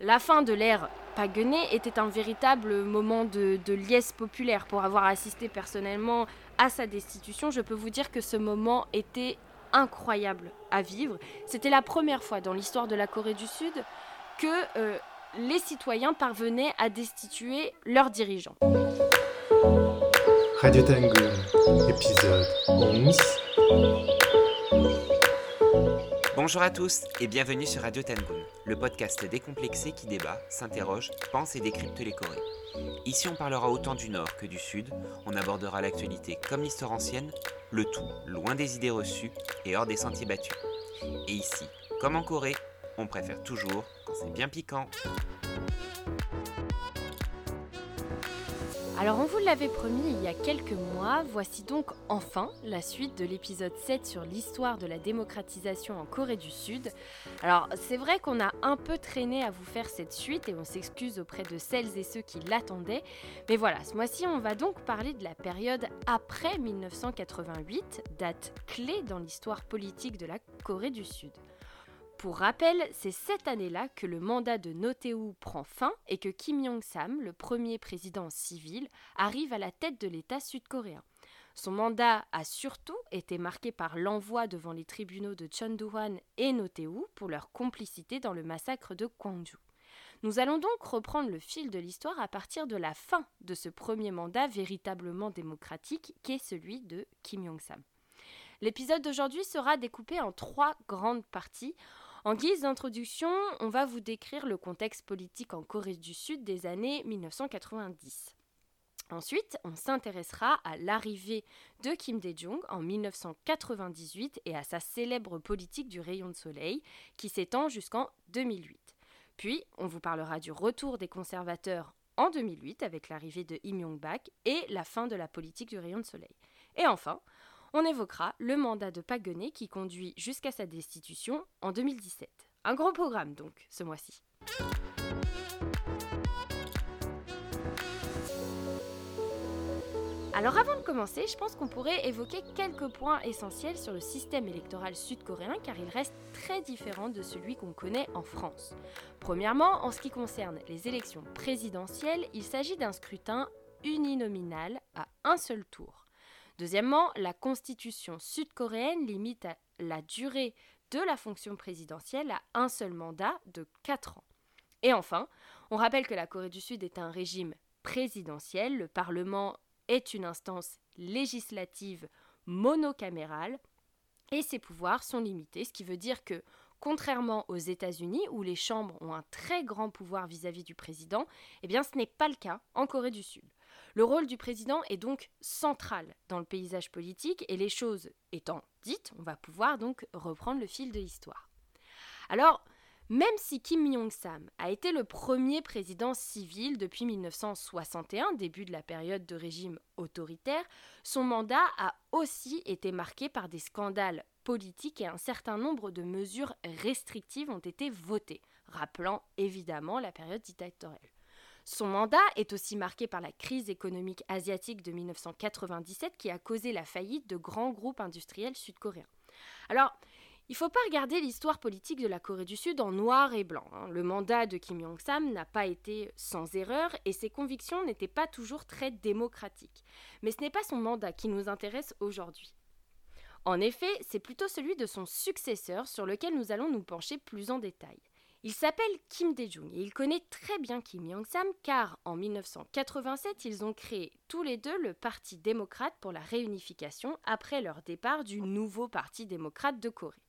La fin de l'ère Paguenet était un véritable moment de, liesse populaire. Pour avoir assisté personnellement à sa destitution, je peux vous dire que ce moment était incroyable à vivre. C'était la première fois dans l'histoire de la Corée du Sud que euh, les citoyens parvenaient à destituer leurs dirigeants. Radio Tangoon, épisode 11. Bonjour à tous et bienvenue sur Radio Tangoon, le podcast décomplexé qui débat, s'interroge, pense et décrypte les Corées. Ici on parlera autant du Nord que du Sud, on abordera l'actualité comme l'histoire ancienne, le tout loin des idées reçues et hors des sentiers battus. Et ici, comme en Corée, on préfère toujours quand c'est bien piquant. Alors on vous l'avait promis il y a quelques mois, voici donc enfin la suite de l'épisode 7 sur l'histoire de la démocratisation en Corée du Sud. Alors c'est vrai qu'on a un peu traîné à vous faire cette suite et on s'excuse auprès de celles et ceux qui l'attendaient, mais voilà, ce mois-ci on va donc parler de la période après 1988, date clé dans l'histoire politique de la Corée du Sud. Pour rappel, c'est cette année-là que le mandat de Notéou prend fin et que Kim Jong-sam, le premier président civil, arrive à la tête de l'État sud-coréen. Son mandat a surtout été marqué par l'envoi devant les tribunaux de Chondu-hwan et Notéou pour leur complicité dans le massacre de Gwangju. Nous allons donc reprendre le fil de l'histoire à partir de la fin de ce premier mandat véritablement démocratique qu'est celui de Kim Jong-sam. L'épisode d'aujourd'hui sera découpé en trois grandes parties. En guise d'introduction, on va vous décrire le contexte politique en Corée du Sud des années 1990. Ensuite, on s'intéressera à l'arrivée de Kim Dae-jung en 1998 et à sa célèbre politique du rayon de soleil qui s'étend jusqu'en 2008. Puis, on vous parlera du retour des conservateurs en 2008 avec l'arrivée de Im Yong-bak et la fin de la politique du rayon de soleil. Et enfin, on évoquera le mandat de Paguenet qui conduit jusqu'à sa destitution en 2017. Un gros programme donc ce mois-ci. Alors avant de commencer, je pense qu'on pourrait évoquer quelques points essentiels sur le système électoral sud-coréen car il reste très différent de celui qu'on connaît en France. Premièrement, en ce qui concerne les élections présidentielles, il s'agit d'un scrutin uninominal à un seul tour. Deuxièmement, la constitution sud-coréenne limite la durée de la fonction présidentielle à un seul mandat de 4 ans. Et enfin, on rappelle que la Corée du Sud est un régime présidentiel, le Parlement est une instance législative monocamérale et ses pouvoirs sont limités, ce qui veut dire que, contrairement aux États-Unis où les chambres ont un très grand pouvoir vis-à-vis du président, eh bien ce n'est pas le cas en Corée du Sud. Le rôle du président est donc central dans le paysage politique et les choses étant dites, on va pouvoir donc reprendre le fil de l'histoire. Alors, même si Kim Jong-sam a été le premier président civil depuis 1961, début de la période de régime autoritaire, son mandat a aussi été marqué par des scandales politiques et un certain nombre de mesures restrictives ont été votées, rappelant évidemment la période dictatoriale. Son mandat est aussi marqué par la crise économique asiatique de 1997 qui a causé la faillite de grands groupes industriels sud-coréens. Alors, il ne faut pas regarder l'histoire politique de la Corée du Sud en noir et blanc. Hein. Le mandat de Kim Jong-sam n'a pas été sans erreur et ses convictions n'étaient pas toujours très démocratiques. Mais ce n'est pas son mandat qui nous intéresse aujourd'hui. En effet, c'est plutôt celui de son successeur sur lequel nous allons nous pencher plus en détail. Il s'appelle Kim Dae-jung et il connaît très bien Kim Jong-sam car en 1987, ils ont créé tous les deux le Parti démocrate pour la réunification après leur départ du nouveau Parti démocrate de Corée.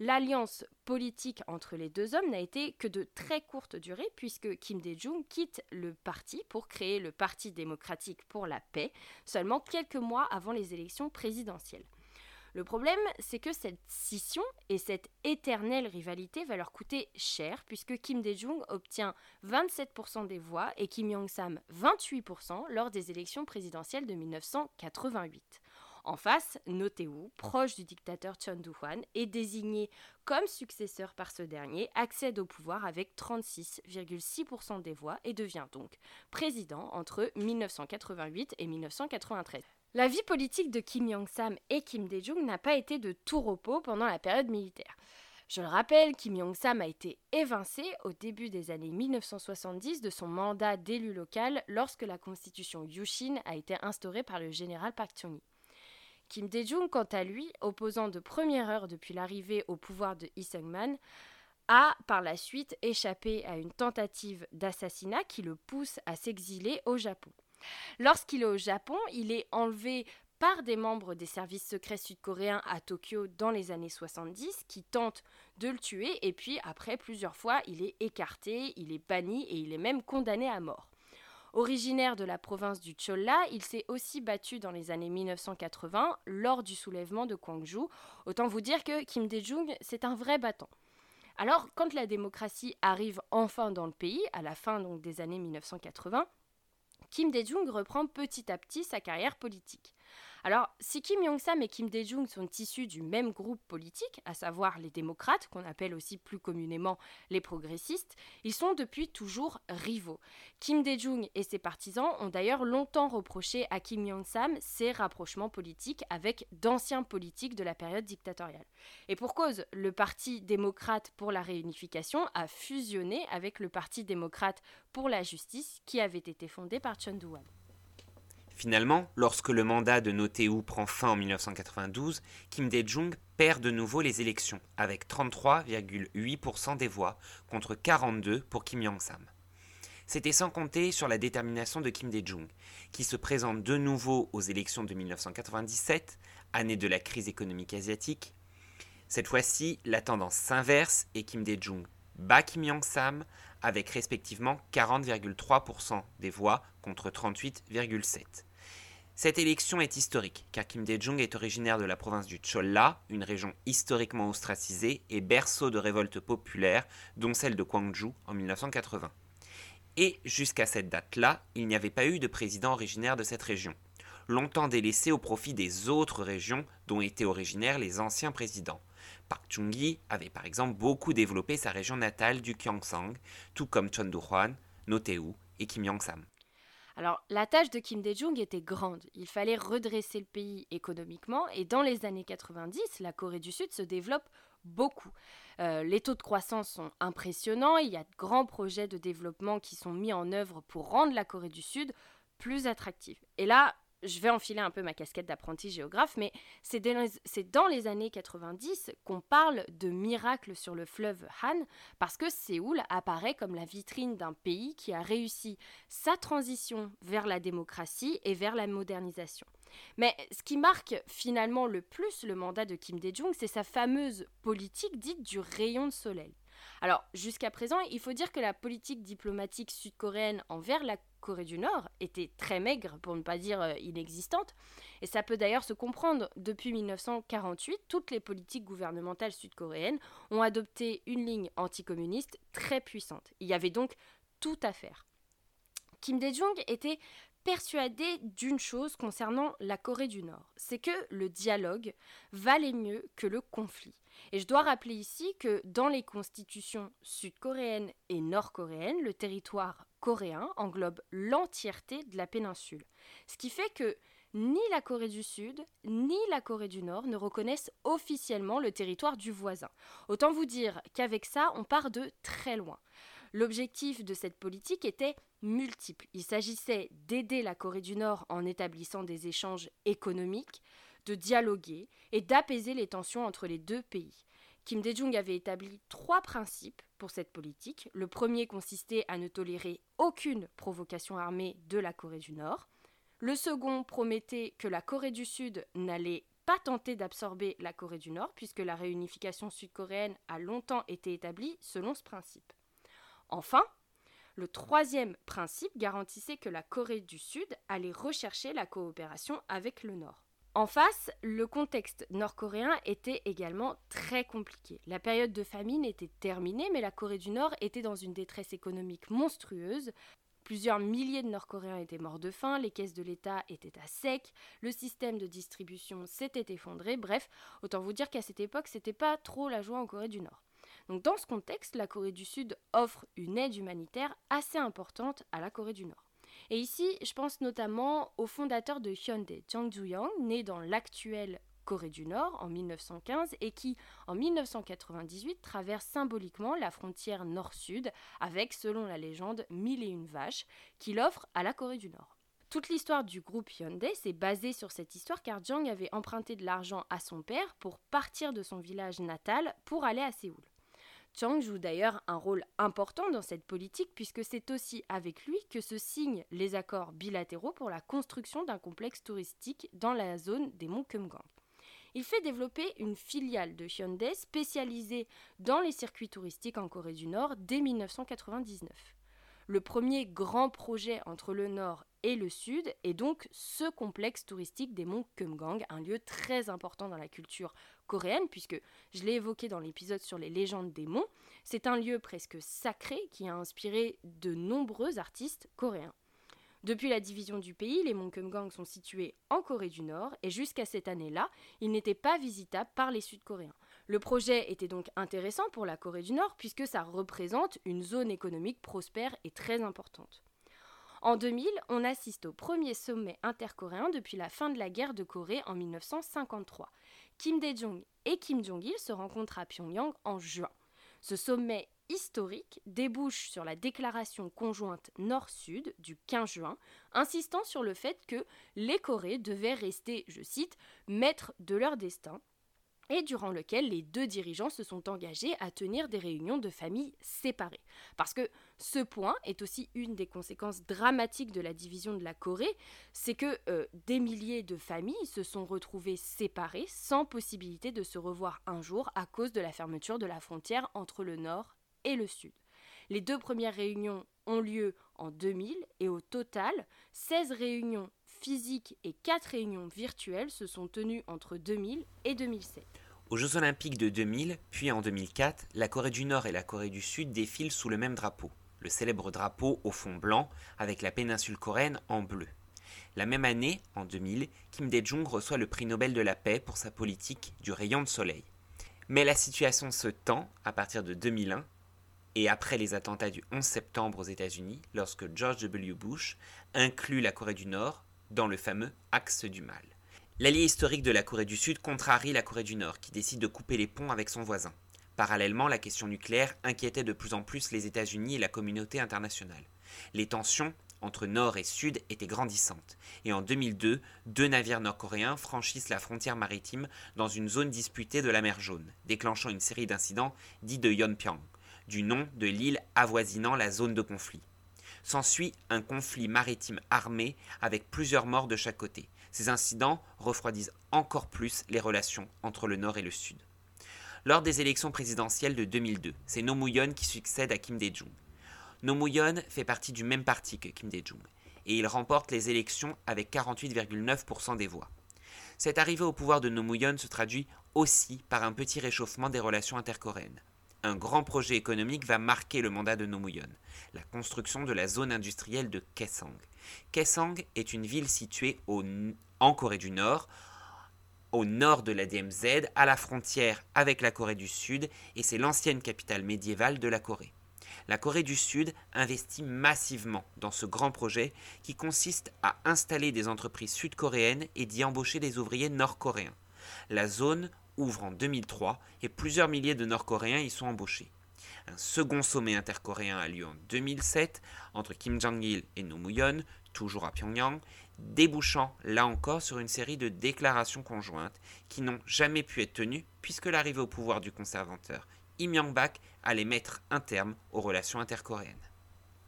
L'alliance politique entre les deux hommes n'a été que de très courte durée puisque Kim Dae-jung quitte le parti pour créer le Parti démocratique pour la paix seulement quelques mois avant les élections présidentielles. Le problème, c'est que cette scission et cette éternelle rivalité va leur coûter cher, puisque Kim Dae-jung obtient 27% des voix et Kim Jong-sam 28% lors des élections présidentielles de 1988. En face, Notéou, proche du dictateur Chun Doo-hwan, est désigné comme successeur par ce dernier, accède au pouvoir avec 36,6% des voix et devient donc président entre 1988 et 1993. La vie politique de Kim Jong-sam et Kim Dae-jung n'a pas été de tout repos pendant la période militaire. Je le rappelle, Kim Jong-sam a été évincé au début des années 1970 de son mandat d'élu local lorsque la constitution Yushin a été instaurée par le général Park Chung-hee. Kim Dae-jung, quant à lui, opposant de première heure depuis l'arrivée au pouvoir de Lee Sung-man, a par la suite échappé à une tentative d'assassinat qui le pousse à s'exiler au Japon. Lorsqu'il est au Japon, il est enlevé par des membres des services secrets sud-coréens à Tokyo dans les années 70 qui tentent de le tuer et puis après plusieurs fois il est écarté, il est banni et il est même condamné à mort. Originaire de la province du Cholla, il s'est aussi battu dans les années 1980 lors du soulèvement de Gwangju. Autant vous dire que Kim Dae-jung, c'est un vrai battant. Alors, quand la démocratie arrive enfin dans le pays, à la fin des années 1980, Kim Dae-jung reprend petit à petit sa carrière politique. Alors, si Kim Jong-sam et Kim Dae-jung sont issus du même groupe politique, à savoir les démocrates, qu'on appelle aussi plus communément les progressistes, ils sont depuis toujours rivaux. Kim Dae-jung et ses partisans ont d'ailleurs longtemps reproché à Kim Jong-sam ses rapprochements politiques avec d'anciens politiques de la période dictatoriale. Et pour cause, le Parti démocrate pour la réunification a fusionné avec le Parti démocrate pour la justice qui avait été fondé par Chun Doo-hwan. Finalement, lorsque le mandat de Notéou prend fin en 1992, Kim Dae-jung perd de nouveau les élections, avec 33,8% des voix contre 42 pour Kim Jong-sam. C'était sans compter sur la détermination de Kim Dae-jung, qui se présente de nouveau aux élections de 1997, année de la crise économique asiatique. Cette fois-ci, la tendance s'inverse et Kim Dae-jung bat Kim Jong-sam avec respectivement 40,3% des voix contre 38,7%. Cette élection est historique, car Kim Dae-jung est originaire de la province du Cholla, une région historiquement ostracisée et berceau de révoltes populaires, dont celle de Gwangju en 1980. Et jusqu'à cette date-là, il n'y avait pas eu de président originaire de cette région, longtemps délaissé au profit des autres régions dont étaient originaires les anciens présidents. Park Chung-hee avait par exemple beaucoup développé sa région natale du Gyeongsang, tout comme Chon Do-hwan, Noteou et Kim Yong-sam. Alors, la tâche de Kim Dae-jung était grande. Il fallait redresser le pays économiquement et dans les années 90, la Corée du Sud se développe beaucoup. Euh, les taux de croissance sont impressionnants, il y a de grands projets de développement qui sont mis en œuvre pour rendre la Corée du Sud plus attractive. Et là, je vais enfiler un peu ma casquette d'apprenti géographe, mais c'est dans les années 90 qu'on parle de miracle sur le fleuve Han, parce que Séoul apparaît comme la vitrine d'un pays qui a réussi sa transition vers la démocratie et vers la modernisation. Mais ce qui marque finalement le plus le mandat de Kim Dae-jung, c'est sa fameuse politique dite du rayon de soleil. Alors, jusqu'à présent, il faut dire que la politique diplomatique sud-coréenne envers la Corée du Nord était très maigre, pour ne pas dire euh, inexistante, et ça peut d'ailleurs se comprendre. Depuis 1948, toutes les politiques gouvernementales sud-coréennes ont adopté une ligne anticommuniste très puissante. Il y avait donc tout à faire. Kim Dae-jung était persuadé d'une chose concernant la Corée du Nord, c'est que le dialogue valait mieux que le conflit. Et je dois rappeler ici que dans les constitutions sud-coréennes et nord-coréennes, le territoire coréen englobe l'entièreté de la péninsule. Ce qui fait que ni la Corée du Sud ni la Corée du Nord ne reconnaissent officiellement le territoire du voisin. Autant vous dire qu'avec ça, on part de très loin. L'objectif de cette politique était multiple. Il s'agissait d'aider la Corée du Nord en établissant des échanges économiques, de dialoguer et d'apaiser les tensions entre les deux pays. Kim Dae-jung avait établi trois principes pour cette politique. Le premier consistait à ne tolérer aucune provocation armée de la Corée du Nord. Le second promettait que la Corée du Sud n'allait pas tenter d'absorber la Corée du Nord, puisque la réunification sud-coréenne a longtemps été établie selon ce principe. Enfin, le troisième principe garantissait que la Corée du Sud allait rechercher la coopération avec le Nord. En face, le contexte nord-coréen était également très compliqué. La période de famine était terminée, mais la Corée du Nord était dans une détresse économique monstrueuse. Plusieurs milliers de Nord-Coréens étaient morts de faim, les caisses de l'État étaient à sec, le système de distribution s'était effondré. Bref, autant vous dire qu'à cette époque, c'était pas trop la joie en Corée du Nord. Dans ce contexte, la Corée du Sud offre une aide humanitaire assez importante à la Corée du Nord. Et ici, je pense notamment au fondateur de Hyundai, Jang Joo-young, né dans l'actuelle Corée du Nord en 1915 et qui, en 1998, traverse symboliquement la frontière nord-sud avec, selon la légende, mille et une vaches qu'il offre à la Corée du Nord. Toute l'histoire du groupe Hyundai s'est basée sur cette histoire car Jang avait emprunté de l'argent à son père pour partir de son village natal pour aller à Séoul. Chang joue d'ailleurs un rôle important dans cette politique puisque c'est aussi avec lui que se signent les accords bilatéraux pour la construction d'un complexe touristique dans la zone des monts Kumgang. Il fait développer une filiale de Hyundai spécialisée dans les circuits touristiques en Corée du Nord dès 1999. Le premier grand projet entre le Nord et le Sud est donc ce complexe touristique des monts Kumgang, un lieu très important dans la culture coréenne, puisque je l'ai évoqué dans l'épisode sur les légendes des monts. C'est un lieu presque sacré qui a inspiré de nombreux artistes coréens. Depuis la division du pays, les monts Kumgang sont situés en Corée du Nord et jusqu'à cette année-là, ils n'étaient pas visitables par les Sud-Coréens. Le projet était donc intéressant pour la Corée du Nord puisque ça représente une zone économique prospère et très importante. En 2000, on assiste au premier sommet intercoréen depuis la fin de la guerre de Corée en 1953. Kim Dae-jong et Kim Jong-il se rencontrent à Pyongyang en juin. Ce sommet historique débouche sur la déclaration conjointe Nord-Sud du 15 juin, insistant sur le fait que les Corées devaient rester, je cite, maîtres de leur destin et durant lequel les deux dirigeants se sont engagés à tenir des réunions de famille séparées. Parce que ce point est aussi une des conséquences dramatiques de la division de la Corée, c'est que euh, des milliers de familles se sont retrouvées séparées sans possibilité de se revoir un jour à cause de la fermeture de la frontière entre le Nord et le Sud. Les deux premières réunions ont lieu en 2000 et au total, 16 réunions physiques et 4 réunions virtuelles se sont tenues entre 2000 et 2007. Aux Jeux olympiques de 2000, puis en 2004, la Corée du Nord et la Corée du Sud défilent sous le même drapeau, le célèbre drapeau au fond blanc avec la péninsule coréenne en bleu. La même année, en 2000, Kim Dae-jung reçoit le prix Nobel de la paix pour sa politique du rayon de soleil. Mais la situation se tend à partir de 2001 et après les attentats du 11 septembre aux États-Unis, lorsque George W. Bush inclut la Corée du Nord dans le fameux axe du mal. L'allié historique de la Corée du Sud contrarie la Corée du Nord, qui décide de couper les ponts avec son voisin. Parallèlement, la question nucléaire inquiétait de plus en plus les États-Unis et la communauté internationale. Les tensions entre Nord et Sud étaient grandissantes, et en 2002, deux navires nord-coréens franchissent la frontière maritime dans une zone disputée de la mer Jaune, déclenchant une série d'incidents dits de Yonpyang, du nom de l'île avoisinant la zone de conflit. S'ensuit un conflit maritime armé avec plusieurs morts de chaque côté. Ces incidents refroidissent encore plus les relations entre le Nord et le Sud. Lors des élections présidentielles de 2002, c'est No qui succède à Kim Dae-jung. No fait partie du même parti que Kim Dae-jung et il remporte les élections avec 48,9% des voix. Cette arrivée au pouvoir de No se traduit aussi par un petit réchauffement des relations intercoréennes un grand projet économique va marquer le mandat de Nomuyon, la construction de la zone industrielle de Kaesong. Kaesong est une ville située en Corée du Nord, au nord de la DMZ, à la frontière avec la Corée du Sud, et c'est l'ancienne capitale médiévale de la Corée. La Corée du Sud investit massivement dans ce grand projet qui consiste à installer des entreprises sud-coréennes et d'y embaucher des ouvriers nord-coréens. La zone ouvre en 2003 et plusieurs milliers de Nord-Coréens y sont embauchés. Un second sommet intercoréen a lieu en 2007 entre Kim Jong-il et No Mu-yeon, toujours à Pyongyang, débouchant là encore sur une série de déclarations conjointes qui n'ont jamais pu être tenues puisque l'arrivée au pouvoir du conservateur Im Myung-bak allait mettre un terme aux relations intercoréennes.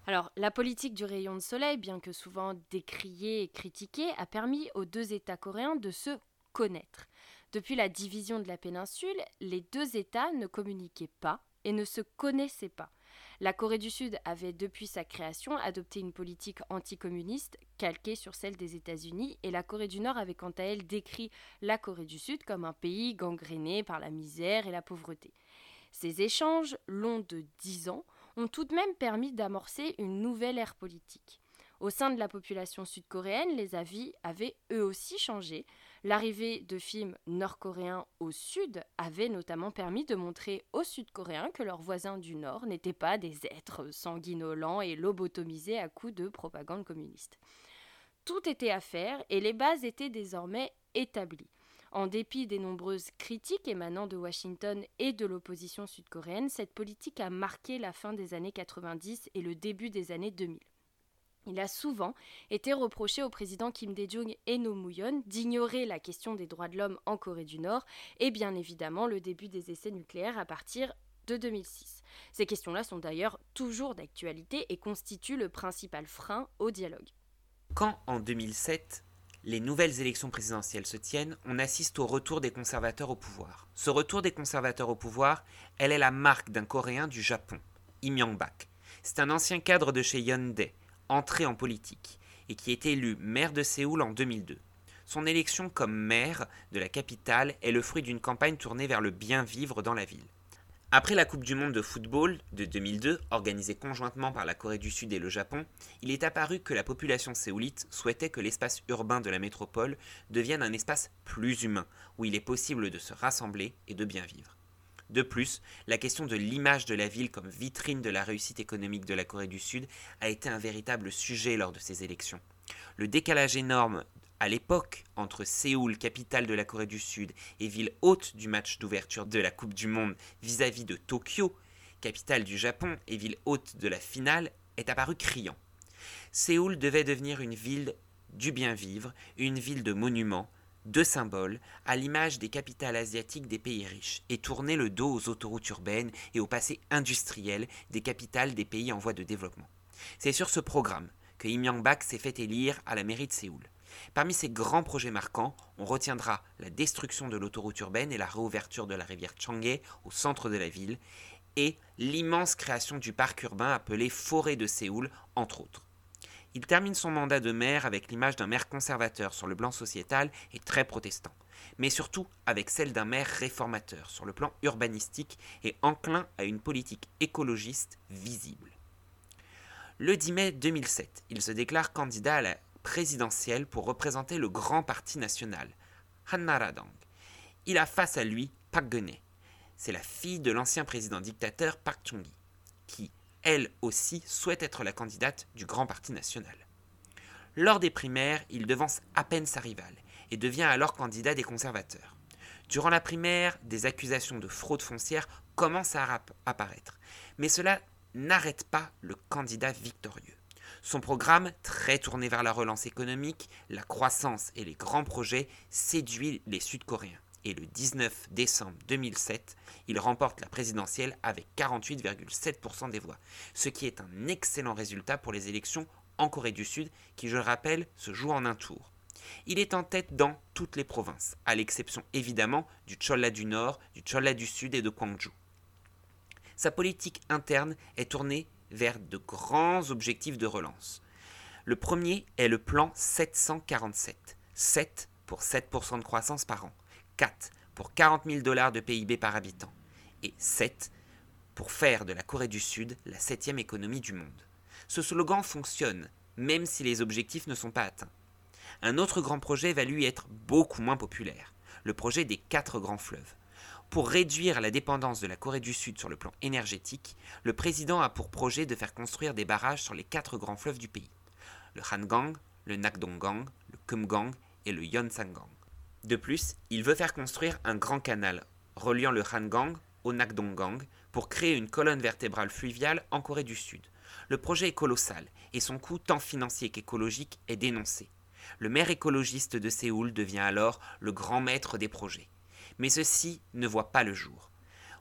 Alors, la politique du rayon de soleil, bien que souvent décriée et critiquée, a permis aux deux États coréens de se connaître. Depuis la division de la péninsule, les deux États ne communiquaient pas et ne se connaissaient pas. La Corée du Sud avait depuis sa création adopté une politique anticommuniste calquée sur celle des États-Unis et la Corée du Nord avait quant à elle décrit la Corée du Sud comme un pays gangréné par la misère et la pauvreté. Ces échanges, longs de dix ans, ont tout de même permis d'amorcer une nouvelle ère politique. Au sein de la population sud-coréenne, les avis avaient eux aussi changé, L'arrivée de films nord-coréens au sud avait notamment permis de montrer aux sud-coréens que leurs voisins du nord n'étaient pas des êtres sanguinolents et lobotomisés à coups de propagande communiste. Tout était à faire et les bases étaient désormais établies. En dépit des nombreuses critiques émanant de Washington et de l'opposition sud-coréenne, cette politique a marqué la fin des années 90 et le début des années 2000. Il a souvent été reproché au président Kim Dae-jung et No Moo-yeon d'ignorer la question des droits de l'homme en Corée du Nord et bien évidemment le début des essais nucléaires à partir de 2006. Ces questions-là sont d'ailleurs toujours d'actualité et constituent le principal frein au dialogue. Quand en 2007, les nouvelles élections présidentielles se tiennent, on assiste au retour des conservateurs au pouvoir. Ce retour des conservateurs au pouvoir, elle est la marque d'un Coréen du Japon, Im Myung-bak. C'est un ancien cadre de chez Hyundai, entré en politique, et qui est élu maire de Séoul en 2002. Son élection comme maire de la capitale est le fruit d'une campagne tournée vers le bien vivre dans la ville. Après la Coupe du Monde de football de 2002, organisée conjointement par la Corée du Sud et le Japon, il est apparu que la population séoulite souhaitait que l'espace urbain de la métropole devienne un espace plus humain, où il est possible de se rassembler et de bien vivre. De plus, la question de l'image de la ville comme vitrine de la réussite économique de la Corée du Sud a été un véritable sujet lors de ces élections. Le décalage énorme à l'époque, entre Séoul, capitale de la Corée du Sud, et ville hôte du match d'ouverture de la Coupe du Monde vis-à-vis de Tokyo, capitale du Japon et ville hôte de la finale, est apparu criant. Séoul devait devenir une ville du bien vivre, une ville de monuments, de symboles, à l'image des capitales asiatiques des pays riches, et tourner le dos aux autoroutes urbaines et au passé industriel des capitales des pays en voie de développement. C'est sur ce programme que Im Yang-bak s'est fait élire à la mairie de Séoul. Parmi ces grands projets marquants, on retiendra la destruction de l'autoroute urbaine et la réouverture de la rivière Changhae au centre de la ville, et l'immense création du parc urbain appelé Forêt de Séoul, entre autres. Il termine son mandat de maire avec l'image d'un maire conservateur sur le plan sociétal et très protestant, mais surtout avec celle d'un maire réformateur sur le plan urbanistique et enclin à une politique écologiste visible. Le 10 mai 2007, il se déclare candidat à la présidentielle pour représenter le grand parti national, Hannaradang. Il a face à lui Park geun C'est la fille de l'ancien président dictateur Park Chung-hee, qui, elle aussi, souhaite être la candidate du grand parti national. Lors des primaires, il devance à peine sa rivale et devient alors candidat des conservateurs. Durant la primaire, des accusations de fraude foncière commencent à apparaître, mais cela n'arrête pas le candidat victorieux. Son programme, très tourné vers la relance économique, la croissance et les grands projets, séduit les Sud-Coréens. Et le 19 décembre 2007, il remporte la présidentielle avec 48,7% des voix, ce qui est un excellent résultat pour les élections en Corée du Sud, qui, je le rappelle, se jouent en un tour. Il est en tête dans toutes les provinces, à l'exception évidemment du Cholla du Nord, du Cholla du Sud et de Gwangju. Sa politique interne est tournée vers de grands objectifs de relance. Le premier est le plan 747. 7 pour 7% de croissance par an. 4 pour 40 000 dollars de PIB par habitant. Et 7 pour faire de la Corée du Sud la septième économie du monde. Ce slogan fonctionne, même si les objectifs ne sont pas atteints. Un autre grand projet va lui être beaucoup moins populaire, le projet des quatre grands fleuves. Pour réduire la dépendance de la Corée du Sud sur le plan énergétique, le président a pour projet de faire construire des barrages sur les quatre grands fleuves du pays le Hangang, le Nakdonggang, le Kumgang et le Yeonsangang. De plus, il veut faire construire un grand canal reliant le Hangang au Nakdonggang pour créer une colonne vertébrale fluviale en Corée du Sud. Le projet est colossal et son coût tant financier qu'écologique est dénoncé. Le maire écologiste de Séoul devient alors le grand maître des projets mais ceci ne voit pas le jour.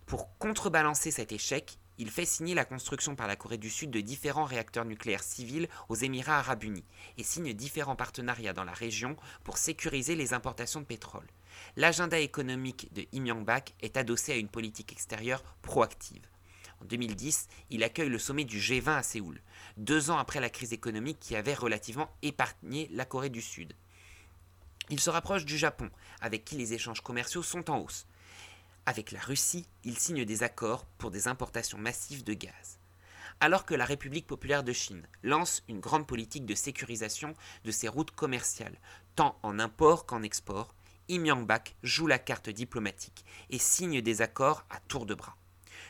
Pour contrebalancer cet échec, il fait signer la construction par la Corée du Sud de différents réacteurs nucléaires civils aux Émirats arabes unis et signe différents partenariats dans la région pour sécuriser les importations de pétrole. L'agenda économique de Im Yang-bak est adossé à une politique extérieure proactive. En 2010, il accueille le sommet du G20 à Séoul, deux ans après la crise économique qui avait relativement épargné la Corée du Sud. Il se rapproche du Japon, avec qui les échanges commerciaux sont en hausse. Avec la Russie, il signe des accords pour des importations massives de gaz. Alors que la République populaire de Chine lance une grande politique de sécurisation de ses routes commerciales, tant en import qu'en export, Im Yang-bak joue la carte diplomatique et signe des accords à tour de bras.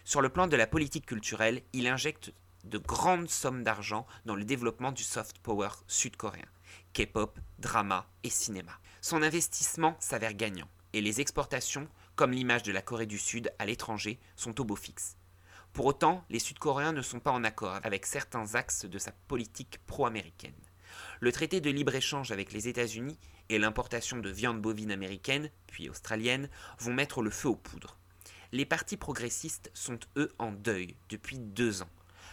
Sur le plan de la politique culturelle, il injecte de grandes sommes d'argent dans le développement du soft power sud-coréen. K-pop, drama et cinéma. Son investissement s'avère gagnant. et les exportations, comme l'image de la Corée du Sud à l'étranger, sont au beau fixe. Pour autant, les Sud-Coréens ne sont pas en accord avec certains axes de sa politique pro-américaine. Le traité de libre-échange avec les États-Unis et l'importation de viande bovine américaine, puis australienne, vont mettre le feu aux poudres. Les partis progressistes sont eux en deuil depuis deux ans.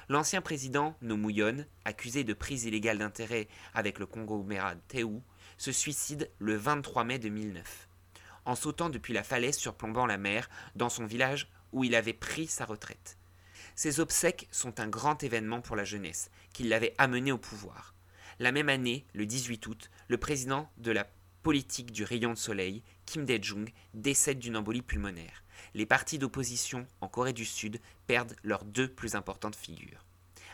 L'ancien président Nomouyon, accusé de prise illégale d'intérêt avec le conglomérat Théou, se suicide le 23 mai 2009, en sautant depuis la falaise surplombant la mer dans son village où il avait pris sa retraite. Ces obsèques sont un grand événement pour la jeunesse, qui l'avait amené au pouvoir. La même année, le 18 août, le président de la politique du rayon de soleil, Kim Dae-jung, décède d'une embolie pulmonaire. Les partis d'opposition en Corée du Sud perdent leurs deux plus importantes figures.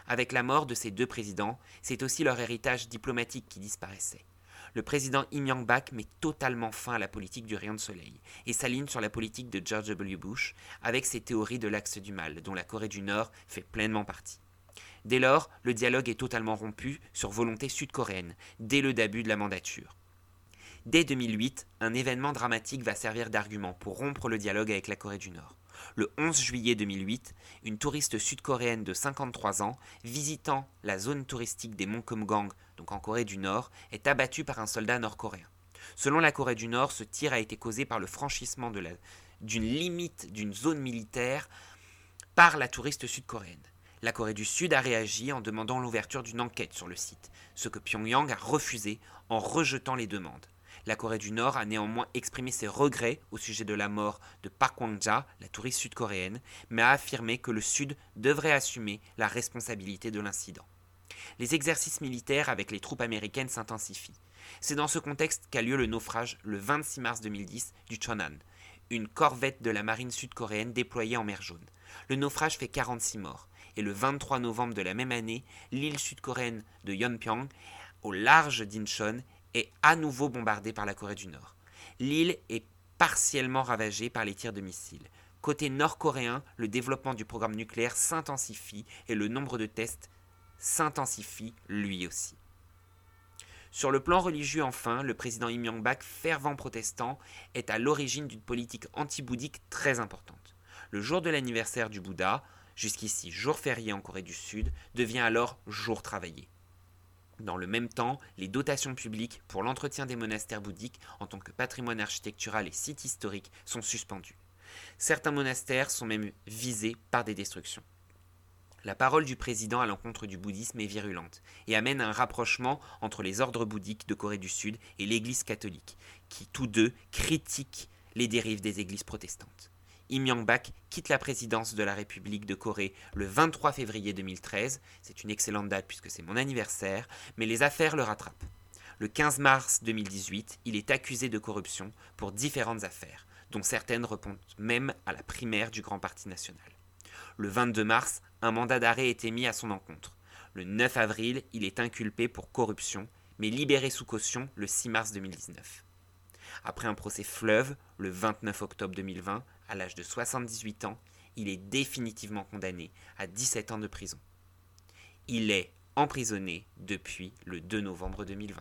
Avec la mort de ces deux présidents, c'est aussi leur héritage diplomatique qui disparaissait. Le président Im Yang-bak met totalement fin à la politique du rayon de soleil et s'aligne sur la politique de George W. Bush avec ses théories de l'axe du mal, dont la Corée du Nord fait pleinement partie. Dès lors, le dialogue est totalement rompu sur volonté sud-coréenne, dès le début de la mandature. Dès 2008, un événement dramatique va servir d'argument pour rompre le dialogue avec la Corée du Nord. Le 11 juillet 2008, une touriste sud-coréenne de 53 ans, visitant la zone touristique des monts Kumgang, donc en Corée du Nord, est abattue par un soldat nord-coréen. Selon la Corée du Nord, ce tir a été causé par le franchissement d'une limite d'une zone militaire par la touriste sud-coréenne. La Corée du Sud a réagi en demandant l'ouverture d'une enquête sur le site, ce que Pyongyang a refusé en rejetant les demandes. La Corée du Nord a néanmoins exprimé ses regrets au sujet de la mort de Park Wang-ja, la touriste sud-coréenne, mais a affirmé que le Sud devrait assumer la responsabilité de l'incident. Les exercices militaires avec les troupes américaines s'intensifient. C'est dans ce contexte qu'a lieu le naufrage le 26 mars 2010 du Chonan, une corvette de la marine sud-coréenne déployée en mer Jaune. Le naufrage fait 46 morts et le 23 novembre de la même année, l'île sud-coréenne de Yeonpyeong, au large d'Incheon, est à nouveau bombardée par la Corée du Nord. L'île est partiellement ravagée par les tirs de missiles. Côté nord-coréen, le développement du programme nucléaire s'intensifie et le nombre de tests s'intensifie lui aussi. Sur le plan religieux enfin, le président Im Myung-bak, fervent protestant, est à l'origine d'une politique anti-bouddhique très importante. Le jour de l'anniversaire du Bouddha, jusqu'ici jour férié en Corée du Sud, devient alors jour travaillé. Dans le même temps, les dotations publiques pour l'entretien des monastères bouddhiques en tant que patrimoine architectural et site historique sont suspendues. Certains monastères sont même visés par des destructions. La parole du président à l'encontre du bouddhisme est virulente et amène un rapprochement entre les ordres bouddhiques de Corée du Sud et l'Église catholique, qui tous deux critiquent les dérives des églises protestantes. Im Yang-bak quitte la présidence de la République de Corée le 23 février 2013. C'est une excellente date puisque c'est mon anniversaire, mais les affaires le rattrapent. Le 15 mars 2018, il est accusé de corruption pour différentes affaires, dont certaines répondent même à la primaire du Grand Parti national. Le 22 mars, un mandat d'arrêt est émis à son encontre. Le 9 avril, il est inculpé pour corruption, mais libéré sous caution le 6 mars 2019. Après un procès fleuve, le 29 octobre 2020, à l'âge de 78 ans, il est définitivement condamné à 17 ans de prison. Il est emprisonné depuis le 2 novembre 2020.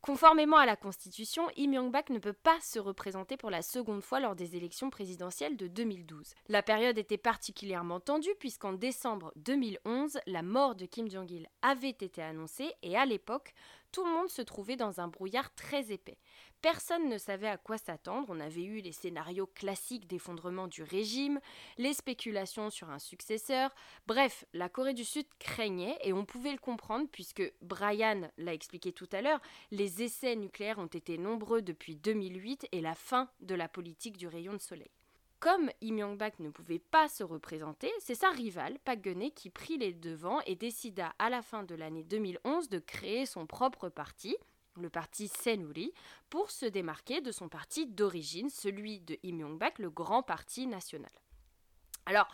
Conformément à la Constitution, Im Myung-bak ne peut pas se représenter pour la seconde fois lors des élections présidentielles de 2012. La période était particulièrement tendue puisqu'en décembre 2011, la mort de Kim Jong-il avait été annoncée et à l'époque, tout le monde se trouvait dans un brouillard très épais. Personne ne savait à quoi s'attendre, on avait eu les scénarios classiques d'effondrement du régime, les spéculations sur un successeur, bref, la Corée du Sud craignait et on pouvait le comprendre puisque Brian l'a expliqué tout à l'heure, les essais nucléaires ont été nombreux depuis 2008 et la fin de la politique du rayon de soleil. Comme Im Myung-bak ne pouvait pas se représenter, c'est sa rivale, Park geun qui prit les devants et décida à la fin de l'année 2011 de créer son propre parti, le parti Senuri, pour se démarquer de son parti d'origine, celui de Im Myung-bak, le grand parti national. Alors,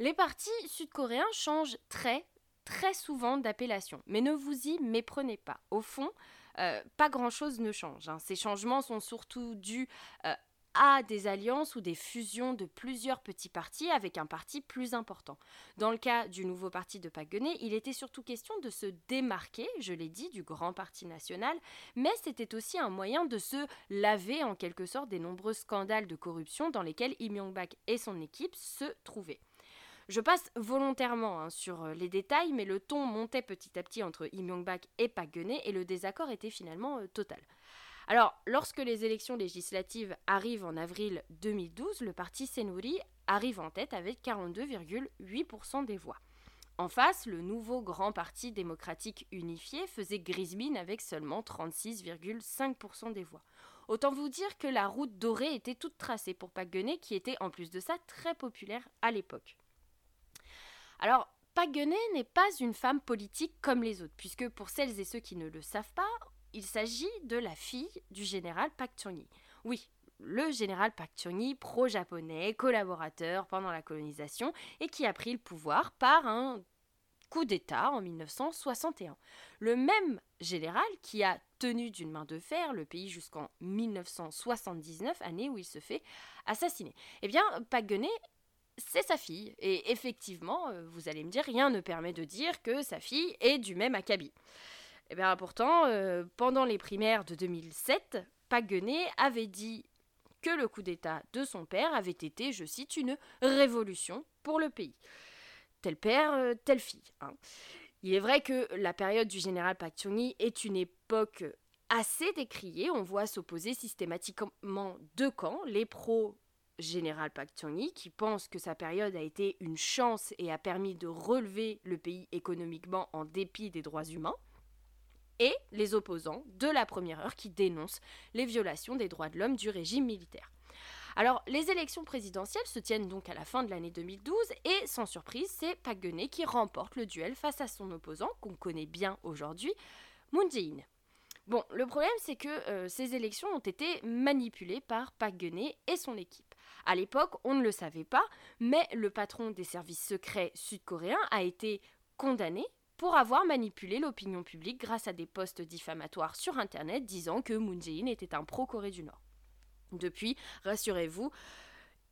les partis sud-coréens changent très, très souvent d'appellation, mais ne vous y méprenez pas. Au fond, euh, pas grand-chose ne change. Hein. Ces changements sont surtout dus euh, à des alliances ou des fusions de plusieurs petits partis avec un parti plus important. Dans le cas du nouveau parti de Park il était surtout question de se démarquer, je l'ai dit, du grand parti national, mais c'était aussi un moyen de se laver en quelque sorte des nombreux scandales de corruption dans lesquels Im Yong-bak et son équipe se trouvaient. Je passe volontairement hein, sur euh, les détails, mais le ton montait petit à petit entre Im Yong-bak et geun et le désaccord était finalement euh, total. Alors, lorsque les élections législatives arrivent en avril 2012, le parti Senuri arrive en tête avec 42,8% des voix. En face, le nouveau grand parti démocratique unifié faisait grise mine avec seulement 36,5% des voix. Autant vous dire que la route dorée était toute tracée pour geun qui était en plus de ça très populaire à l'époque. Alors, Park n'est pas une femme politique comme les autres, puisque pour celles et ceux qui ne le savent pas, il s'agit de la fille du général Pak chung Oui, le général Pak chung pro-japonais, collaborateur pendant la colonisation, et qui a pris le pouvoir par un coup d'État en 1961. Le même général qui a tenu d'une main de fer le pays jusqu'en 1979, année où il se fait assassiner. Eh bien, Pak c'est sa fille. Et effectivement, euh, vous allez me dire, rien ne permet de dire que sa fille est du même acabit. Et eh bien pourtant, euh, pendant les primaires de 2007, Paguenet avait dit que le coup d'État de son père avait été, je cite, une révolution pour le pays. Tel père, euh, telle fille. Hein. Il est vrai que la période du général Pak chung est une époque assez décriée. On voit s'opposer systématiquement deux camps, les pros général Pak chung qui pense que sa période a été une chance et a permis de relever le pays économiquement en dépit des droits humains, et les opposants de la première heure qui dénoncent les violations des droits de l'homme du régime militaire. Alors, les élections présidentielles se tiennent donc à la fin de l'année 2012 et sans surprise, c'est Park geun qui remporte le duel face à son opposant qu'on connaît bien aujourd'hui, Moon Jae-in. Bon, le problème c'est que euh, ces élections ont été manipulées par et son équipe. À l'époque, on ne le savait pas, mais le patron des services secrets sud-coréens a été condamné pour avoir manipulé l'opinion publique grâce à des posts diffamatoires sur Internet disant que Moon Jae-in était un pro-Corée du Nord. Depuis, rassurez-vous,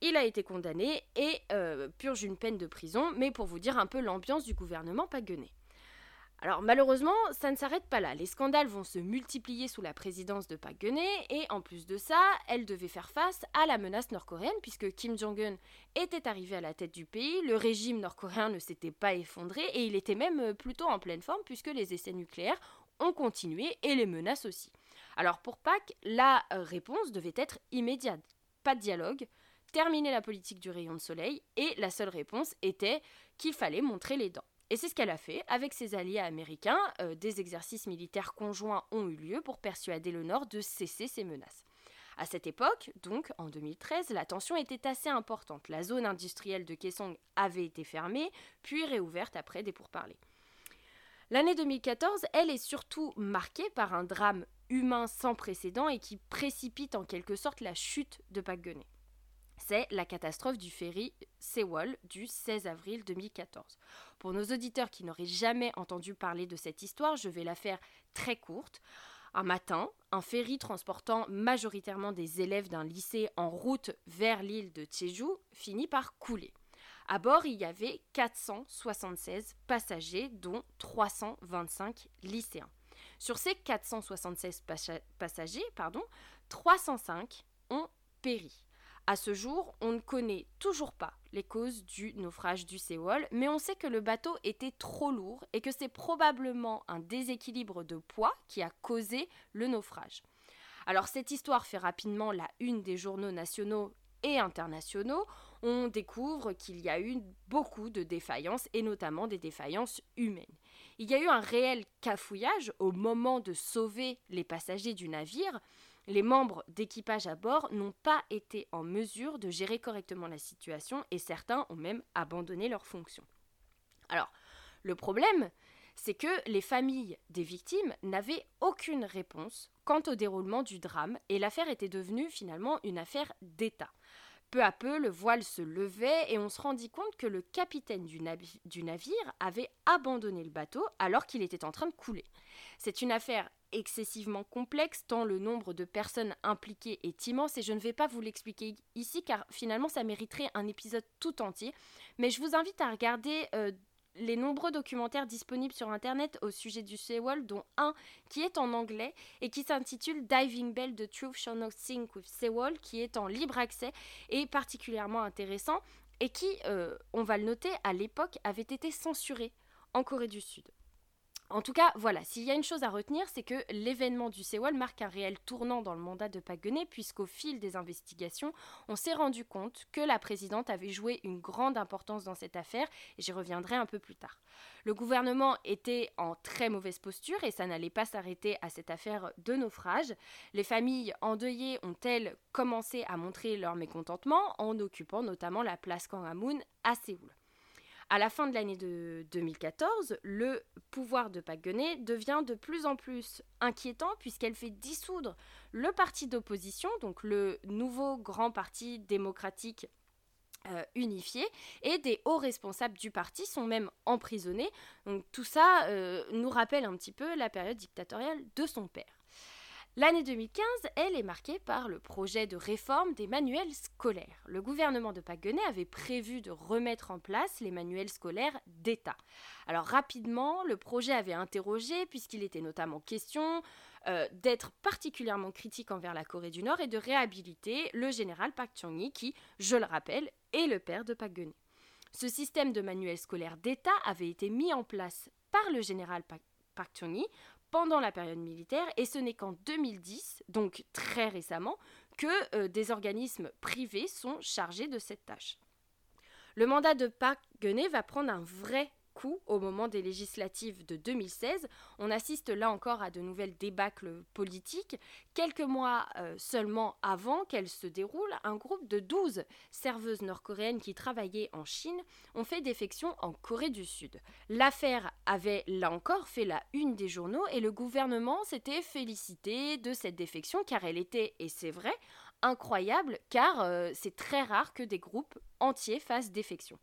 il a été condamné et euh, purge une peine de prison, mais pour vous dire un peu l'ambiance du gouvernement paguené. Alors malheureusement, ça ne s'arrête pas là. Les scandales vont se multiplier sous la présidence de Park geun et en plus de ça, elle devait faire face à la menace nord-coréenne puisque Kim Jong-un était arrivé à la tête du pays, le régime nord-coréen ne s'était pas effondré et il était même euh, plutôt en pleine forme puisque les essais nucléaires ont continué et les menaces aussi. Alors pour Park, la euh, réponse devait être immédiate. Pas de dialogue, terminer la politique du rayon de soleil et la seule réponse était qu'il fallait montrer les dents. Et c'est ce qu'elle a fait. Avec ses alliés américains, euh, des exercices militaires conjoints ont eu lieu pour persuader le Nord de cesser ses menaces. À cette époque, donc en 2013, la tension était assez importante. La zone industrielle de Kaesong avait été fermée, puis réouverte après des pourparlers. L'année 2014, elle est surtout marquée par un drame humain sans précédent et qui précipite en quelque sorte la chute de Park geun c'est la catastrophe du ferry Sewol du 16 avril 2014. Pour nos auditeurs qui n'auraient jamais entendu parler de cette histoire, je vais la faire très courte. Un matin, un ferry transportant majoritairement des élèves d'un lycée en route vers l'île de Jeju finit par couler. À bord, il y avait 476 passagers, dont 325 lycéens. Sur ces 476 passagers, pardon, 305 ont péri. À ce jour, on ne connaît toujours pas les causes du naufrage du Sewol, mais on sait que le bateau était trop lourd et que c'est probablement un déséquilibre de poids qui a causé le naufrage. Alors cette histoire fait rapidement la une des journaux nationaux et internationaux. On découvre qu'il y a eu beaucoup de défaillances et notamment des défaillances humaines. Il y a eu un réel cafouillage au moment de sauver les passagers du navire les membres d'équipage à bord n'ont pas été en mesure de gérer correctement la situation et certains ont même abandonné leurs fonctions. Alors, le problème, c'est que les familles des victimes n'avaient aucune réponse quant au déroulement du drame et l'affaire était devenue finalement une affaire d'État. Peu à peu, le voile se levait et on se rendit compte que le capitaine du, du navire avait abandonné le bateau alors qu'il était en train de couler. C'est une affaire excessivement complexe tant le nombre de personnes impliquées est immense et je ne vais pas vous l'expliquer ici car finalement ça mériterait un épisode tout entier. Mais je vous invite à regarder euh, les nombreux documentaires disponibles sur internet au sujet du Seawall, dont un qui est en anglais et qui s'intitule Diving Bell The Truth Shall Not Sink with Seawall, qui est en libre accès et particulièrement intéressant et qui, euh, on va le noter, à l'époque avait été censuré en Corée du Sud. En tout cas, voilà, s'il y a une chose à retenir, c'est que l'événement du Sewol marque un réel tournant dans le mandat de Park puisqu'au fil des investigations, on s'est rendu compte que la présidente avait joué une grande importance dans cette affaire, et j'y reviendrai un peu plus tard. Le gouvernement était en très mauvaise posture et ça n'allait pas s'arrêter à cette affaire de naufrage. Les familles endeuillées ont-elles commencé à montrer leur mécontentement en occupant notamment la place Kangamun à Séoul. À la fin de l'année de 2014, le pouvoir de Park devient de plus en plus inquiétant puisqu'elle fait dissoudre le parti d'opposition, donc le nouveau grand parti démocratique euh, unifié et des hauts responsables du parti sont même emprisonnés. Donc tout ça euh, nous rappelle un petit peu la période dictatoriale de son père. L'année 2015, elle est marquée par le projet de réforme des manuels scolaires. Le gouvernement de Park avait prévu de remettre en place les manuels scolaires d'État. Alors rapidement, le projet avait interrogé, puisqu'il était notamment question euh, d'être particulièrement critique envers la Corée du Nord et de réhabiliter le général Park Chung-hee, qui, je le rappelle, est le père de Park Ce système de manuels scolaires d'État avait été mis en place par le général Park Chung-hee pendant la période militaire et ce n'est qu'en 2010, donc très récemment, que euh, des organismes privés sont chargés de cette tâche. Le mandat de Park geun va prendre un vrai au moment des législatives de 2016. On assiste là encore à de nouvelles débâcles politiques. Quelques mois euh, seulement avant qu'elles se déroulent, un groupe de 12 serveuses nord-coréennes qui travaillaient en Chine ont fait défection en Corée du Sud. L'affaire avait là encore fait la une des journaux et le gouvernement s'était félicité de cette défection car elle était, et c'est vrai, incroyable car euh, c'est très rare que des groupes entiers fassent défection.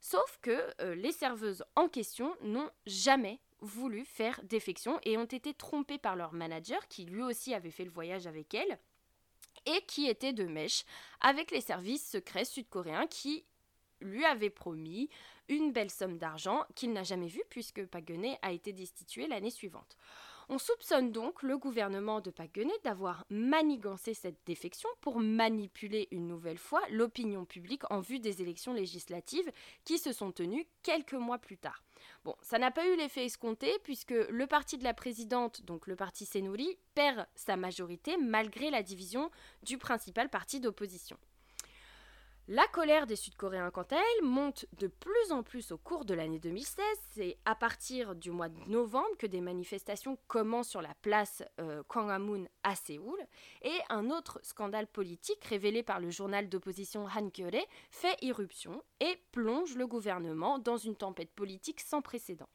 Sauf que euh, les serveuses en question n'ont jamais voulu faire défection et ont été trompées par leur manager qui lui aussi avait fait le voyage avec elles et qui était de mèche avec les services secrets sud-coréens qui lui avaient promis une belle somme d'argent qu'il n'a jamais vue puisque Paguenet a été destitué l'année suivante. On soupçonne donc le gouvernement de Park d'avoir manigancé cette défection pour manipuler une nouvelle fois l'opinion publique en vue des élections législatives qui se sont tenues quelques mois plus tard. Bon, ça n'a pas eu l'effet escompté puisque le parti de la présidente, donc le parti Senuri, perd sa majorité malgré la division du principal parti d'opposition. La colère des Sud-Coréens, quant à elle, monte de plus en plus au cours de l'année 2016. C'est à partir du mois de novembre que des manifestations commencent sur la place euh, à Séoul. Et un autre scandale politique révélé par le journal d'opposition Hankyoreh fait irruption et plonge le gouvernement dans une tempête politique sans précédent.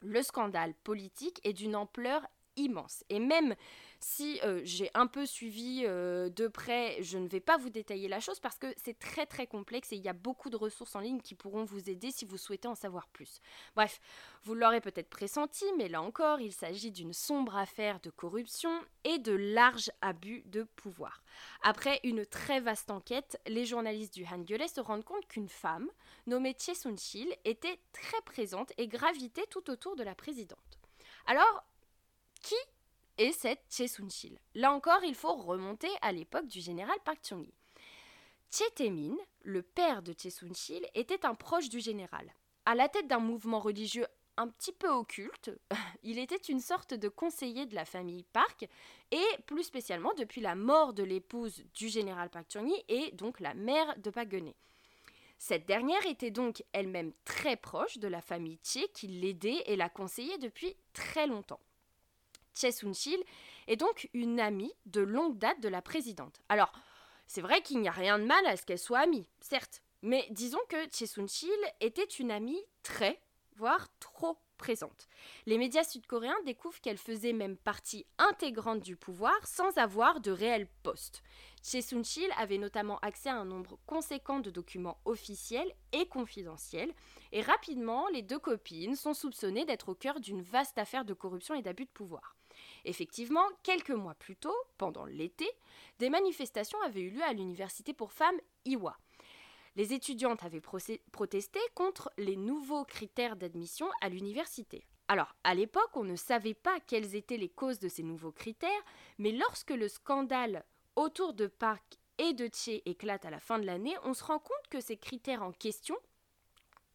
Le scandale politique est d'une ampleur immense. Et même si euh, j'ai un peu suivi euh, de près, je ne vais pas vous détailler la chose parce que c'est très très complexe et il y a beaucoup de ressources en ligne qui pourront vous aider si vous souhaitez en savoir plus. Bref, vous l'aurez peut-être pressenti, mais là encore, il s'agit d'une sombre affaire de corruption et de larges abus de pouvoir. Après une très vaste enquête, les journalistes du Hangulé se rendent compte qu'une femme, nommée Chie Sun-chil, était très présente et gravitait tout autour de la présidente. Alors, qui est cette Che Sun-sil Là encore, il faut remonter à l'époque du général Park Chung-hee. Che Tae-min, le père de Che Sun-sil, était un proche du général. À la tête d'un mouvement religieux un petit peu occulte, il était une sorte de conseiller de la famille Park, et plus spécialement depuis la mort de l'épouse du général Park Chung-hee et donc la mère de Park Cette dernière était donc elle-même très proche de la famille Che qui l'aidait et la conseillait depuis très longtemps. Che Sun-sil, est donc une amie de longue date de la présidente. Alors, c'est vrai qu'il n'y a rien de mal à ce qu'elle soit amie, certes, mais disons que Che Sun-sil était une amie très, voire trop présente. Les médias sud-coréens découvrent qu'elle faisait même partie intégrante du pouvoir sans avoir de réel poste. Che Sun-chil avait notamment accès à un nombre conséquent de documents officiels et confidentiels, et rapidement, les deux copines sont soupçonnées d'être au cœur d'une vaste affaire de corruption et d'abus de pouvoir. Effectivement, quelques mois plus tôt, pendant l'été, des manifestations avaient eu lieu à l'université pour femmes Iwa. Les étudiantes avaient protesté contre les nouveaux critères d'admission à l'université. Alors, à l'époque, on ne savait pas quelles étaient les causes de ces nouveaux critères, mais lorsque le scandale autour de Park et de Che éclate à la fin de l'année, on se rend compte que ces critères en question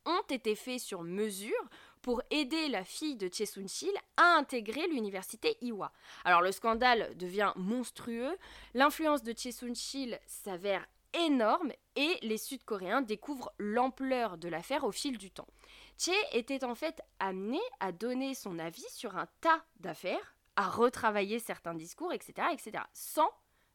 ont été faits sur mesure pour aider la fille de Chesun-sil à intégrer l'université Iwa. Alors le scandale devient monstrueux, l'influence de Chesun-sil s'avère énorme et les Sud-Coréens découvrent l'ampleur de l'affaire au fil du temps. Che était en fait amené à donner son avis sur un tas d'affaires, à retravailler certains discours, etc., etc., sans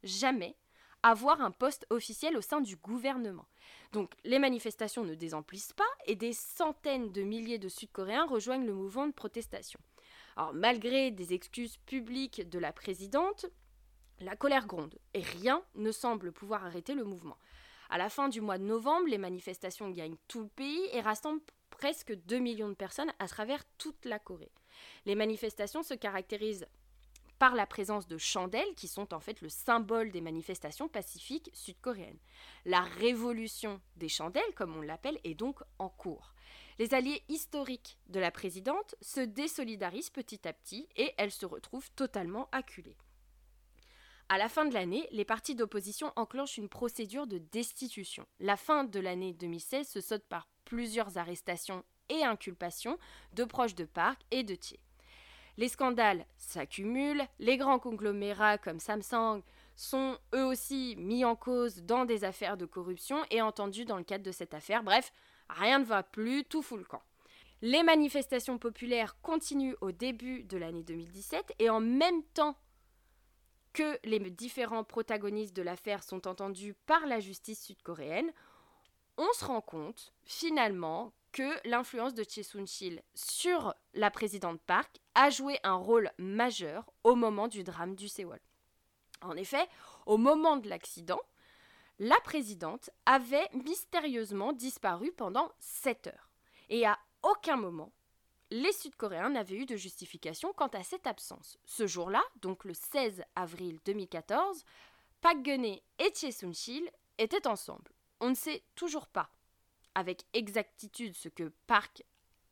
jamais avoir un poste officiel au sein du gouvernement. Donc les manifestations ne désemplissent pas et des centaines de milliers de Sud-Coréens rejoignent le mouvement de protestation. Alors malgré des excuses publiques de la présidente, la colère gronde et rien ne semble pouvoir arrêter le mouvement. À la fin du mois de novembre, les manifestations gagnent tout le pays et rassemblent presque 2 millions de personnes à travers toute la Corée. Les manifestations se caractérisent par la présence de chandelles qui sont en fait le symbole des manifestations pacifiques sud-coréennes. La révolution des chandelles, comme on l'appelle, est donc en cours. Les alliés historiques de la présidente se désolidarisent petit à petit et elle se retrouve totalement acculée. À la fin de l'année, les partis d'opposition enclenchent une procédure de destitution. La fin de l'année 2016 se saute par plusieurs arrestations et inculpations de proches de Park et de Thier. Les scandales s'accumulent, les grands conglomérats comme Samsung sont eux aussi mis en cause dans des affaires de corruption et entendus dans le cadre de cette affaire. Bref, rien ne va plus, tout fout le camp. Les manifestations populaires continuent au début de l'année 2017 et en même temps que les différents protagonistes de l'affaire sont entendus par la justice sud-coréenne, on se rend compte finalement que l'influence de Chesun-sil sur la présidente Park a joué un rôle majeur au moment du drame du Séoul. En effet, au moment de l'accident, la présidente avait mystérieusement disparu pendant 7 heures. Et à aucun moment, les Sud-Coréens n'avaient eu de justification quant à cette absence. Ce jour-là, donc le 16 avril 2014, Park geun et Chesun-sil étaient ensemble. On ne sait toujours pas avec exactitude ce que Park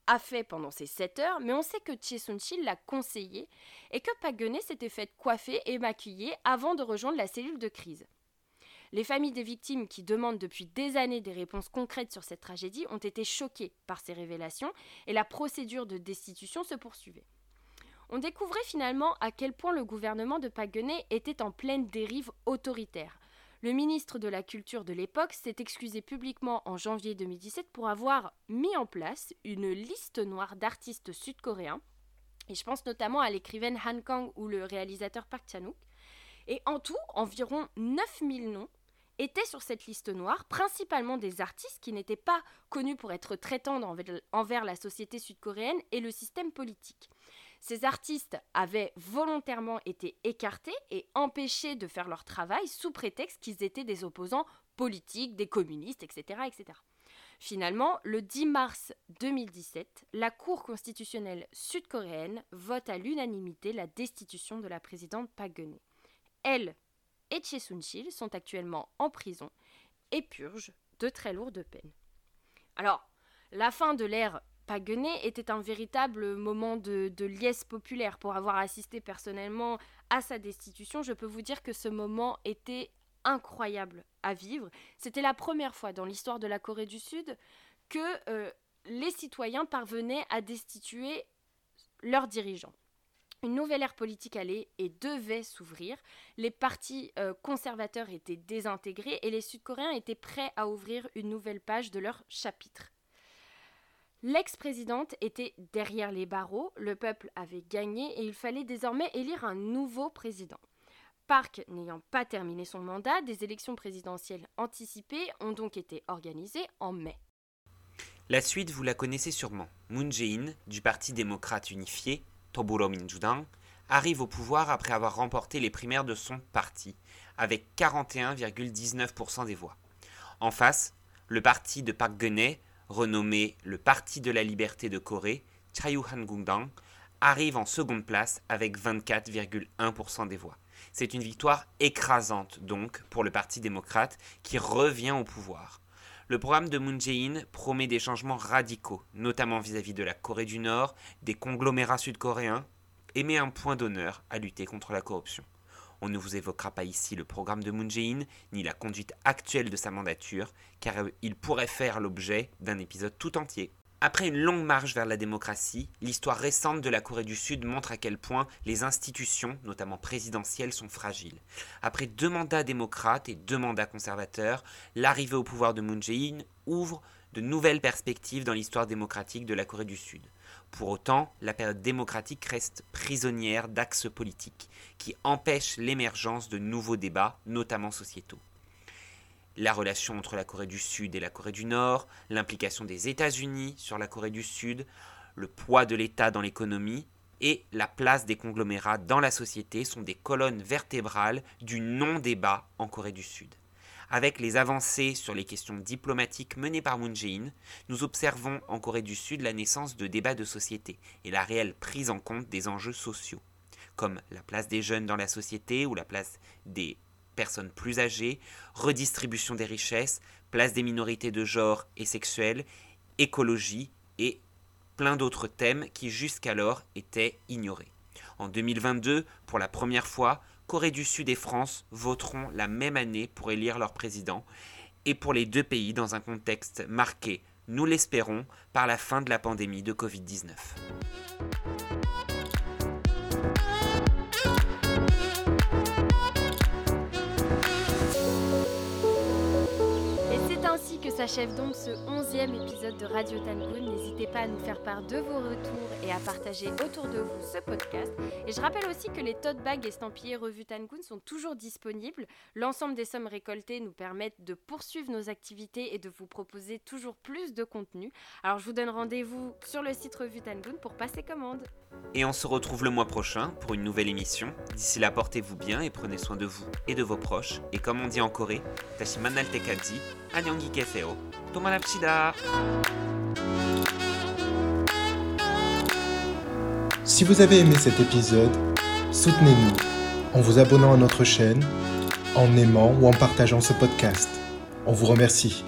a fait pendant ces 7 heures, mais on sait que Chie l'a conseillé et que Park s'était fait coiffer et maquiller avant de rejoindre la cellule de crise. Les familles des victimes qui demandent depuis des années des réponses concrètes sur cette tragédie ont été choquées par ces révélations et la procédure de destitution se poursuivait. On découvrait finalement à quel point le gouvernement de Park était en pleine dérive autoritaire, le ministre de la Culture de l'époque s'est excusé publiquement en janvier 2017 pour avoir mis en place une liste noire d'artistes sud-coréens. Et je pense notamment à l'écrivaine Han Kang ou le réalisateur Park Chan-wook. Et en tout, environ 9000 noms étaient sur cette liste noire, principalement des artistes qui n'étaient pas connus pour être traitants envers la société sud-coréenne et le système politique. Ces artistes avaient volontairement été écartés et empêchés de faire leur travail sous prétexte qu'ils étaient des opposants politiques, des communistes, etc., etc. Finalement, le 10 mars 2017, la Cour constitutionnelle sud-coréenne vote à l'unanimité la destitution de la présidente Park geun Elle et Choi Soon-sil sont actuellement en prison et purgent de très lourdes peines. Alors, la fin de l'ère Paguenet était un véritable moment de, liesse populaire. Pour avoir assisté personnellement à sa destitution, je peux vous dire que ce moment était incroyable à vivre. C'était la première fois dans l'histoire de la Corée du Sud que euh, les citoyens parvenaient à destituer leurs dirigeants. Une nouvelle ère politique allait et devait s'ouvrir. Les partis euh, conservateurs étaient désintégrés et les Sud-Coréens étaient prêts à ouvrir une nouvelle page de leur chapitre. L'ex-présidente était derrière les barreaux, le peuple avait gagné et il fallait désormais élire un nouveau président. Park n'ayant pas terminé son mandat, des élections présidentielles anticipées ont donc été organisées en mai. La suite, vous la connaissez sûrement. Moon Jae-in, du Parti démocrate unifié, Toburo Minjudang, arrive au pouvoir après avoir remporté les primaires de son parti, avec 41,19% des voix. En face, le parti de Park geun renommé le Parti de la liberté de Corée, Chayu-han-gungdang, arrive en seconde place avec 24,1% des voix. C'est une victoire écrasante donc pour le Parti démocrate qui revient au pouvoir. Le programme de Moon Jae-in promet des changements radicaux, notamment vis-à-vis de la Corée du Nord, des conglomérats sud-coréens, et met un point d'honneur à lutter contre la corruption. On ne vous évoquera pas ici le programme de Moon Jae-in, ni la conduite actuelle de sa mandature, car il pourrait faire l'objet d'un épisode tout entier. Après une longue marche vers la démocratie, l'histoire récente de la Corée du Sud montre à quel point les institutions, notamment présidentielles, sont fragiles. Après deux mandats démocrates et deux mandats conservateurs, l'arrivée au pouvoir de Moon Jae-in ouvre de nouvelles perspectives dans l'histoire démocratique de la Corée du Sud. Pour autant, la période démocratique reste prisonnière d'axes politiques qui empêchent l'émergence de nouveaux débats, notamment sociétaux la relation entre la Corée du Sud et la Corée du Nord, l'implication des États-Unis sur la Corée du Sud, le poids de l'État dans l'économie et la place des conglomérats dans la société sont des colonnes vertébrales du non-débat en Corée du Sud. Avec les avancées sur les questions diplomatiques menées par Moon Jae-in, nous observons en Corée du Sud la naissance de débats de société et la réelle prise en compte des enjeux sociaux, comme la place des jeunes dans la société ou la place des personnes plus âgées, redistribution des richesses, place des minorités de genre et sexuelles, écologie et plein d'autres thèmes qui jusqu'alors étaient ignorés. En 2022, pour la première fois, Corée du Sud et France voteront la même année pour élire leur président, et pour les deux pays dans un contexte marqué, nous l'espérons, par la fin de la pandémie de Covid-19. S'achève donc ce onzième épisode de Radio Tangoon. N'hésitez pas à nous faire part de vos retours et à partager autour de vous ce podcast. Et je rappelle aussi que les tote bags estampillés Revue Tangoon sont toujours disponibles. L'ensemble des sommes récoltées nous permettent de poursuivre nos activités et de vous proposer toujours plus de contenu. Alors je vous donne rendez-vous sur le site Revue Tangoon pour passer commande. Et on se retrouve le mois prochain pour une nouvelle émission. D'ici là, portez-vous bien et prenez soin de vous et de vos proches. Et comme on dit en Corée, Tashimanal Tekadji, Annyeonggi Keseo, Tomanapshida. Si vous avez aimé cet épisode, soutenez-nous en vous abonnant à notre chaîne, en aimant ou en partageant ce podcast. On vous remercie.